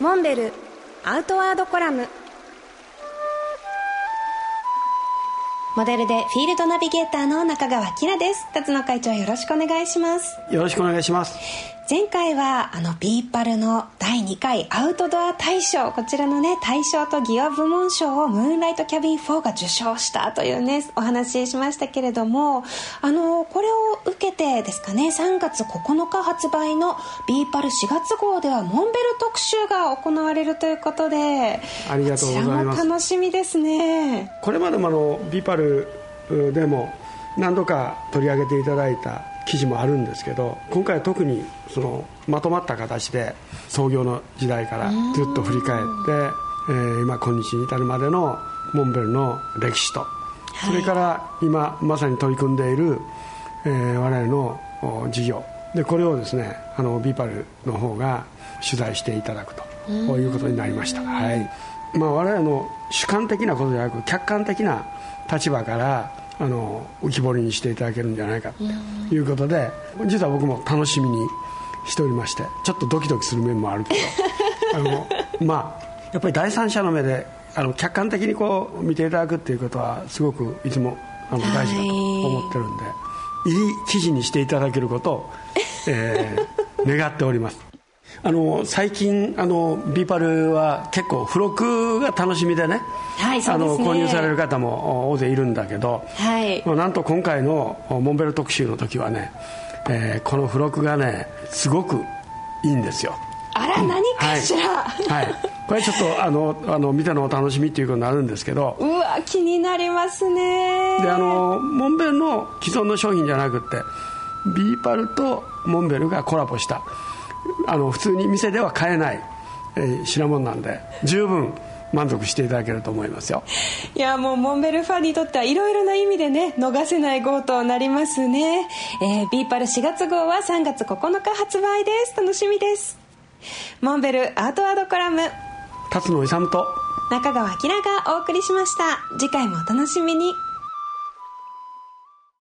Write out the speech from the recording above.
モンベルアウトワードコラム。モデルでフィールドナビゲーターの仲川希良です。辰野会長よろしくお願いします。よろしくお願いします。前回はあのビーパルの第2回アウトドア大賞。こちらのね大賞とギア部門賞をムーンライトキャビン4が受賞したというねお話ししましたけれどもあのこれを受けてですかね3月9日発売のビーパル4月号ではモンベル特集が行われるということでありがとうございます。こちらも楽しみですね。これまでもあのビーパルでも何度か取り上げていただいた記事もあるんですけど今回は特にそのまとまった形で創業の時代からずっと振り返って、えー、今今日に至るまでのモンベルの歴史と、それから今まさに取り組んでいる、えー、我々の事業。でこれをですねあのビーパルの方が取材していただくとこういうことになりました、はい。まあ、我々の主観的なことではなく客観的な立場からあの浮き彫りにしていただけるんじゃないかということで実は僕も楽しみにしておりましてちょっとドキドキする面もあるけどあの まあやっぱり第三者の目であの客観的にこう見ていただくっていうことはすごくいつもあの大事だと思ってるんで、はい、いい記事にしていただけることを、えー、願っておりますあの最近あのビーパルは結構付録が楽しみでね,、はい、ね。あの購入される方も大勢いるんだけど、はい。まあ、なんと今回のモンベル特集の時はね、えー、この付録がねすごくいいんですよ。あら何かしら、はい、はい、これちょっとあのあの見てのお楽しみっていうことになるんですけどうわ気になりますね。であのモンベルの既存の商品じゃなくてビーパルとモンベルがコラボしたあの普通に店では買えない、えー、品物なんで十分満足していただけると思いますよ。いやもうモンベルファンにとってはいろいろな意味でね逃せない号となりますね、えー、ビーパル4月号は3月9日発売です。楽しみです。モンベルアートワードコラム。辰野勇と中川明がお送りしました。次回もお楽しみに